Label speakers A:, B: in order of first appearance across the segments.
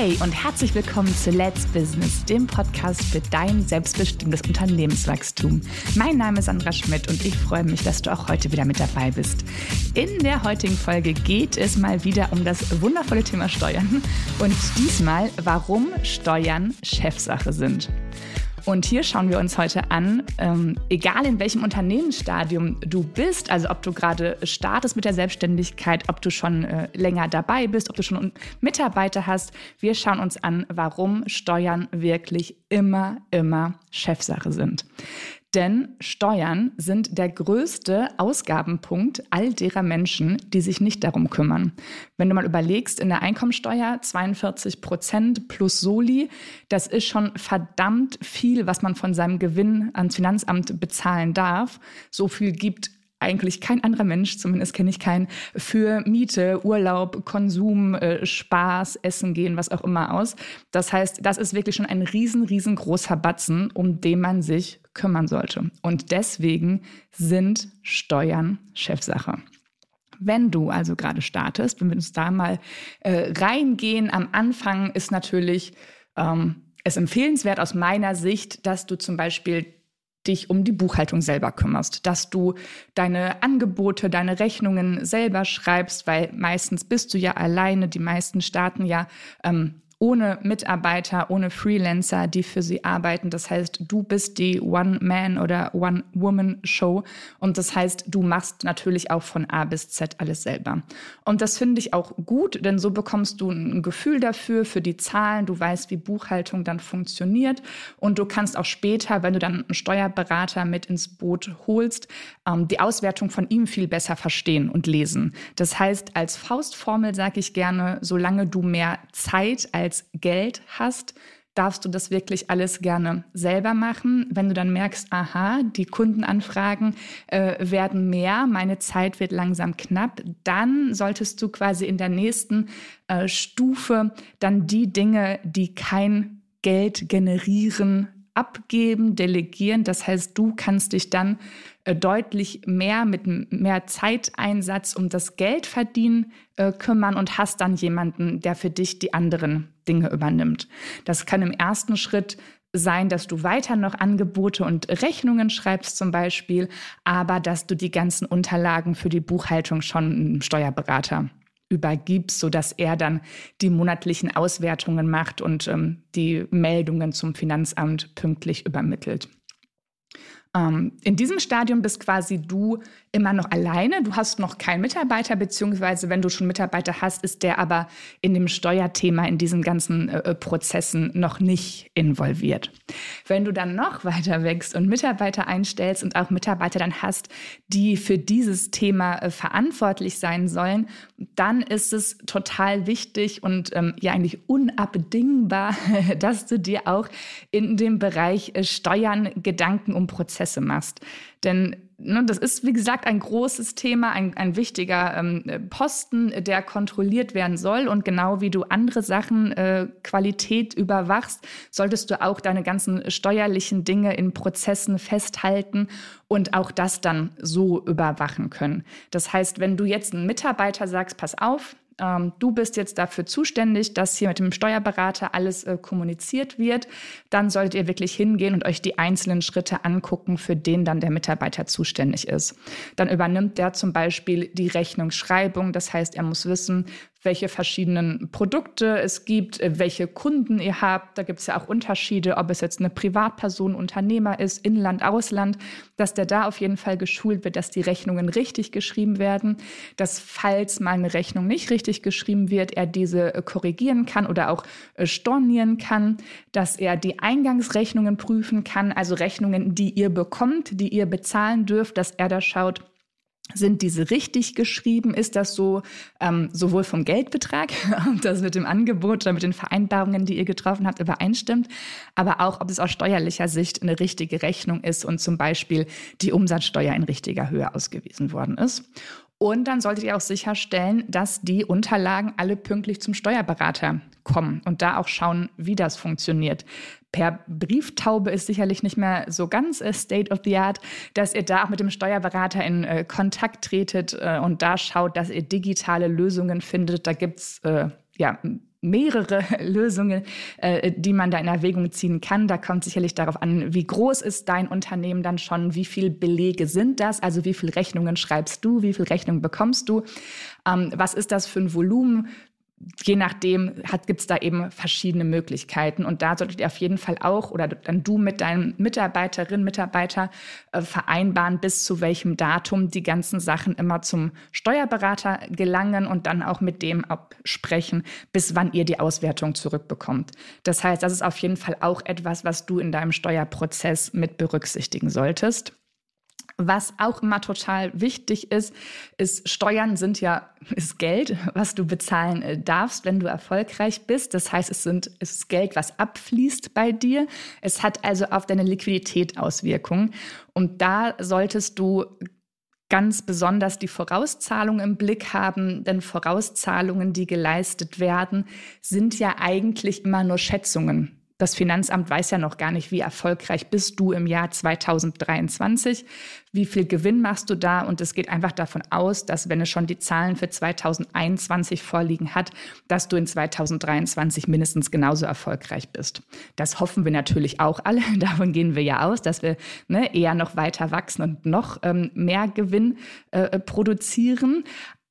A: Hey und herzlich willkommen zu Let's Business, dem Podcast für dein selbstbestimmtes Unternehmenswachstum. Mein Name ist Sandra Schmidt und ich freue mich, dass du auch heute wieder mit dabei bist. In der heutigen Folge geht es mal wieder um das wundervolle Thema Steuern und diesmal, warum Steuern Chefsache sind. Und hier schauen wir uns heute an, ähm, egal in welchem Unternehmensstadium du bist, also ob du gerade startest mit der Selbstständigkeit, ob du schon äh, länger dabei bist, ob du schon Mitarbeiter hast, wir schauen uns an, warum Steuern wirklich immer, immer Chefsache sind. Denn Steuern sind der größte Ausgabenpunkt all derer Menschen, die sich nicht darum kümmern. Wenn du mal überlegst, in der Einkommensteuer 42 Prozent plus Soli, das ist schon verdammt viel, was man von seinem Gewinn ans Finanzamt bezahlen darf. So viel gibt eigentlich kein anderer Mensch, zumindest kenne ich keinen, für Miete, Urlaub, Konsum, äh, Spaß, Essen gehen, was auch immer aus. Das heißt, das ist wirklich schon ein riesen, riesengroßer Batzen, um den man sich kümmern sollte. Und deswegen sind Steuern Chefsache. Wenn du also gerade startest, wenn wir uns da mal äh, reingehen, am Anfang ist natürlich ähm, es empfehlenswert aus meiner Sicht, dass du zum Beispiel dich um die Buchhaltung selber kümmerst, dass du deine Angebote, deine Rechnungen selber schreibst, weil meistens bist du ja alleine. Die meisten starten ja ähm, ohne Mitarbeiter, ohne Freelancer, die für sie arbeiten. Das heißt, du bist die One-Man- oder One-Woman-Show. Und das heißt, du machst natürlich auch von A bis Z alles selber. Und das finde ich auch gut, denn so bekommst du ein Gefühl dafür, für die Zahlen. Du weißt, wie Buchhaltung dann funktioniert. Und du kannst auch später, wenn du dann einen Steuerberater mit ins Boot holst, ähm, die Auswertung von ihm viel besser verstehen und lesen. Das heißt, als Faustformel sage ich gerne, solange du mehr Zeit als als Geld hast, darfst du das wirklich alles gerne selber machen. Wenn du dann merkst, aha, die Kundenanfragen äh, werden mehr, meine Zeit wird langsam knapp, dann solltest du quasi in der nächsten äh, Stufe dann die Dinge, die kein Geld generieren, abgeben, delegieren. Das heißt, du kannst dich dann äh, deutlich mehr mit mehr Zeiteinsatz um das Geldverdienen äh, kümmern und hast dann jemanden, der für dich die anderen Dinge übernimmt. Das kann im ersten Schritt sein, dass du weiter noch Angebote und Rechnungen schreibst zum Beispiel, aber dass du die ganzen Unterlagen für die Buchhaltung schon einem Steuerberater übergibst, sodass er dann die monatlichen Auswertungen macht und ähm, die Meldungen zum Finanzamt pünktlich übermittelt. Ähm, in diesem Stadium bist quasi du immer noch alleine. Du hast noch keinen Mitarbeiter, beziehungsweise wenn du schon Mitarbeiter hast, ist der aber in dem Steuerthema, in diesen ganzen äh, Prozessen noch nicht involviert. Wenn du dann noch weiter wächst und Mitarbeiter einstellst und auch Mitarbeiter dann hast, die für dieses Thema äh, verantwortlich sein sollen, dann ist es total wichtig und ähm, ja eigentlich unabdingbar, dass du dir auch in dem Bereich äh, Steuern Gedanken um Prozesse machst. Denn das ist, wie gesagt, ein großes Thema, ein, ein wichtiger ähm, Posten, der kontrolliert werden soll. Und genau wie du andere Sachen äh, Qualität überwachst, solltest du auch deine ganzen steuerlichen Dinge in Prozessen festhalten und auch das dann so überwachen können. Das heißt, wenn du jetzt einen Mitarbeiter sagst, pass auf, ähm, du bist jetzt dafür zuständig, dass hier mit dem Steuerberater alles äh, kommuniziert wird, dann solltet ihr wirklich hingehen und euch die einzelnen Schritte angucken, für den dann der Mitarbeiter zuständig ist. Dann übernimmt der zum Beispiel die Rechnungsschreibung, das heißt, er muss wissen, welche verschiedenen Produkte es gibt, äh, welche Kunden ihr habt. Da gibt es ja auch Unterschiede, ob es jetzt eine Privatperson, Unternehmer ist, Inland, Ausland, dass der da auf jeden Fall geschult wird, dass die Rechnungen richtig geschrieben werden, dass falls mal eine Rechnung nicht richtig geschrieben wird, er diese äh, korrigieren kann oder auch äh, stornieren kann, dass er die Eingangsrechnungen prüfen kann, also Rechnungen, die ihr bekommt, die ihr bezahlen dürft, dass er da schaut, sind diese richtig geschrieben? Ist das so ähm, sowohl vom Geldbetrag, ob das mit dem Angebot oder mit den Vereinbarungen, die ihr getroffen habt, übereinstimmt, aber auch, ob es aus steuerlicher Sicht eine richtige Rechnung ist und zum Beispiel die Umsatzsteuer in richtiger Höhe ausgewiesen worden ist. Und dann solltet ihr auch sicherstellen, dass die Unterlagen alle pünktlich zum Steuerberater kommen und da auch schauen, wie das funktioniert. Per Brieftaube ist sicherlich nicht mehr so ganz äh, State of the Art, dass ihr da auch mit dem Steuerberater in äh, Kontakt tretet äh, und da schaut, dass ihr digitale Lösungen findet. Da gibt es äh, ja, mehrere Lösungen, äh, die man da in Erwägung ziehen kann. Da kommt sicherlich darauf an, wie groß ist dein Unternehmen dann schon, wie viele Belege sind das, also wie viele Rechnungen schreibst du, wie viele Rechnungen bekommst du, ähm, was ist das für ein Volumen, je nachdem gibt es da eben verschiedene Möglichkeiten. Und da solltet ihr auf jeden Fall auch oder dann du mit deinen Mitarbeiterinnen, Mitarbeiter äh, vereinbaren, bis zu welchem Datum die ganzen Sachen immer zum Steuerberater gelangen und dann auch mit dem absprechen, bis wann ihr die Auswertung zurückbekommt. Das heißt, das ist auf jeden Fall auch etwas, was du in deinem Steuerprozess mit berücksichtigen solltest. Was auch immer total wichtig ist, ist, Steuern sind ja, ist Geld, was du bezahlen äh, darfst, wenn du erfolgreich bist. Das heißt, es sind, es ist Geld, was abfließt bei dir. Es hat also auf deine Liquidität Auswirkungen. Und da solltest du ganz besonders die Vorauszahlungen im Blick haben, denn Vorauszahlungen, die geleistet werden, sind ja eigentlich immer nur Schätzungen das Finanzamt weiß ja noch gar nicht, wie erfolgreich bist du im Jahr 2023, wie viel Gewinn machst du da und es geht einfach davon aus, dass wenn es schon die Zahlen für 2021 vorliegen hat, dass du in 2023 mindestens genauso erfolgreich bist. Das hoffen wir natürlich auch alle, davon gehen wir ja aus, dass wir ne, eher noch weiter wachsen und noch ähm, mehr Gewinn äh, produzieren.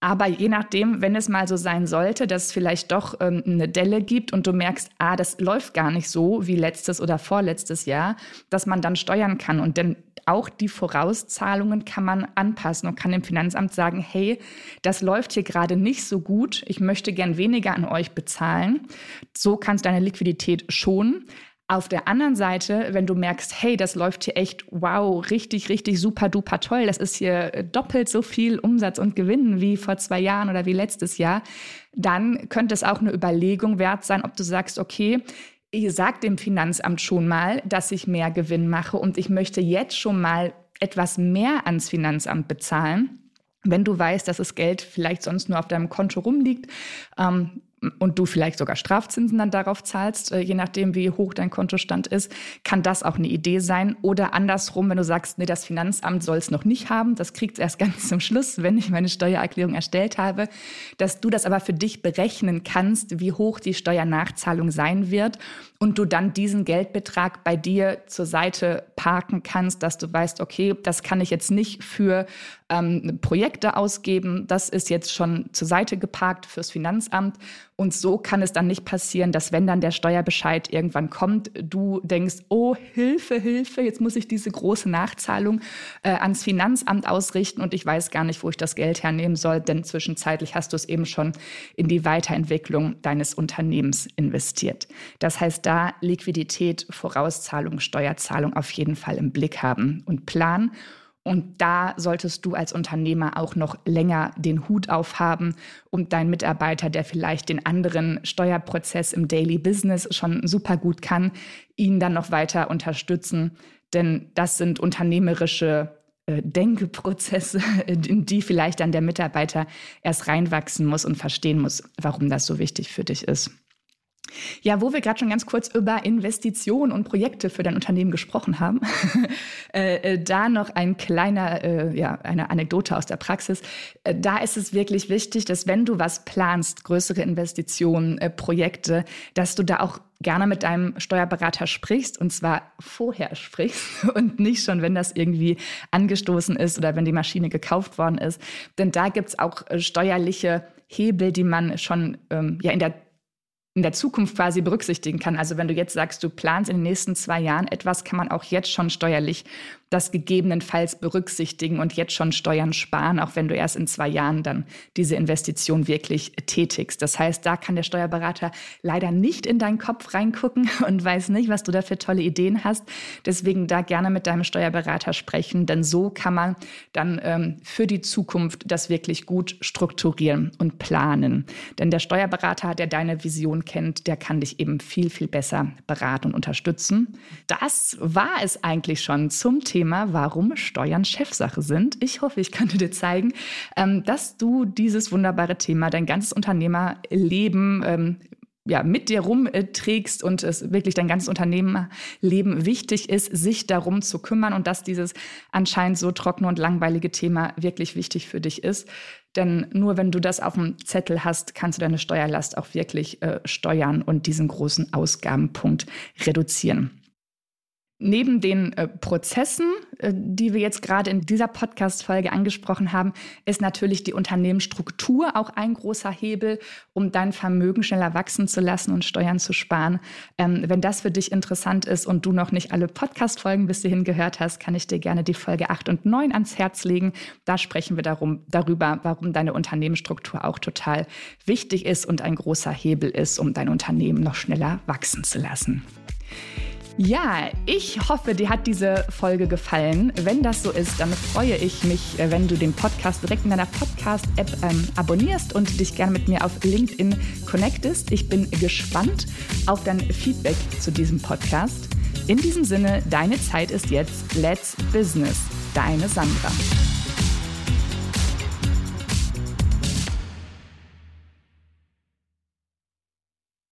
A: Aber je nachdem, wenn es mal so sein sollte, dass es vielleicht doch ähm, eine Delle gibt und du merkst, ah, das läuft gar nicht so wie letztes oder vorletztes Jahr, dass man dann steuern kann. Und denn auch die Vorauszahlungen kann man anpassen und kann dem Finanzamt sagen, hey, das läuft hier gerade nicht so gut, ich möchte gern weniger an euch bezahlen. So kannst du deine Liquidität schonen. Auf der anderen Seite, wenn du merkst, hey, das läuft hier echt, wow, richtig, richtig super duper toll, das ist hier doppelt so viel Umsatz und Gewinn wie vor zwei Jahren oder wie letztes Jahr, dann könnte es auch eine Überlegung wert sein, ob du sagst, okay, ich sag dem Finanzamt schon mal, dass ich mehr Gewinn mache und ich möchte jetzt schon mal etwas mehr ans Finanzamt bezahlen. Wenn du weißt, dass das Geld vielleicht sonst nur auf deinem Konto rumliegt, ähm, und du vielleicht sogar Strafzinsen dann darauf zahlst, äh, je nachdem, wie hoch dein Kontostand ist, kann das auch eine Idee sein. Oder andersrum, wenn du sagst, nee, das Finanzamt soll es noch nicht haben, das kriegt es erst ganz zum Schluss, wenn ich meine Steuererklärung erstellt habe, dass du das aber für dich berechnen kannst, wie hoch die Steuernachzahlung sein wird und du dann diesen Geldbetrag bei dir zur Seite parken kannst, dass du weißt, okay, das kann ich jetzt nicht für ähm, Projekte ausgeben, das ist jetzt schon zur Seite geparkt fürs Finanzamt und so kann es dann nicht passieren, dass wenn dann der Steuerbescheid irgendwann kommt, du denkst, oh Hilfe, Hilfe, jetzt muss ich diese große Nachzahlung äh, ans Finanzamt ausrichten und ich weiß gar nicht, wo ich das Geld hernehmen soll, denn zwischenzeitlich hast du es eben schon in die Weiterentwicklung deines Unternehmens investiert. Das heißt, da Liquidität, Vorauszahlung, Steuerzahlung auf jeden Fall im Blick haben und planen. Und da solltest du als Unternehmer auch noch länger den Hut aufhaben und dein Mitarbeiter, der vielleicht den anderen Steuerprozess im Daily Business schon super gut kann, ihn dann noch weiter unterstützen. Denn das sind unternehmerische äh, Denkprozesse, in die vielleicht dann der Mitarbeiter erst reinwachsen muss und verstehen muss, warum das so wichtig für dich ist. Ja, wo wir gerade schon ganz kurz über Investitionen und Projekte für dein Unternehmen gesprochen haben, äh, äh, da noch ein kleiner, äh, ja, eine Anekdote aus der Praxis. Äh, da ist es wirklich wichtig, dass wenn du was planst, größere Investitionen, äh, Projekte, dass du da auch gerne mit deinem Steuerberater sprichst und zwar vorher sprichst und nicht schon, wenn das irgendwie angestoßen ist oder wenn die Maschine gekauft worden ist. Denn da gibt es auch steuerliche Hebel, die man schon ähm, ja in der in der Zukunft quasi berücksichtigen kann. Also wenn du jetzt sagst, du planst in den nächsten zwei Jahren etwas, kann man auch jetzt schon steuerlich das gegebenenfalls berücksichtigen und jetzt schon Steuern sparen, auch wenn du erst in zwei Jahren dann diese Investition wirklich tätigst. Das heißt, da kann der Steuerberater leider nicht in deinen Kopf reingucken und weiß nicht, was du da für tolle Ideen hast. Deswegen da gerne mit deinem Steuerberater sprechen, denn so kann man dann ähm, für die Zukunft das wirklich gut strukturieren und planen. Denn der Steuerberater, der deine Vision kennt, der kann dich eben viel, viel besser beraten und unterstützen. Das war es eigentlich schon zum Thema warum Steuern Chefsache sind. Ich hoffe, ich könnte dir zeigen, ähm, dass du dieses wunderbare Thema, dein ganzes Unternehmerleben, ähm, ja, mit dir rumträgst und es wirklich dein ganzes Unternehmerleben wichtig ist, sich darum zu kümmern und dass dieses anscheinend so trockene und langweilige Thema wirklich wichtig für dich ist. Denn nur wenn du das auf dem Zettel hast, kannst du deine Steuerlast auch wirklich äh, steuern und diesen großen Ausgabenpunkt reduzieren. Neben den äh, Prozessen, die wir jetzt gerade in dieser Podcast-Folge angesprochen haben, ist natürlich die Unternehmensstruktur auch ein großer Hebel, um dein Vermögen schneller wachsen zu lassen und Steuern zu sparen. Ähm, wenn das für dich interessant ist und du noch nicht alle Podcast-Folgen bis hierhin gehört hast, kann ich dir gerne die Folge 8 und 9 ans Herz legen. Da sprechen wir darum, darüber, warum deine Unternehmensstruktur auch total wichtig ist und ein großer Hebel ist, um dein Unternehmen noch schneller wachsen zu lassen. Ja, ich hoffe, dir hat diese Folge gefallen. Wenn das so ist, dann freue ich mich, wenn du den Podcast direkt in deiner Podcast-App ähm, abonnierst und dich gerne mit mir auf LinkedIn connectest. Ich bin gespannt auf dein Feedback zu diesem Podcast. In diesem Sinne, deine Zeit ist jetzt Let's Business. Deine Sandra.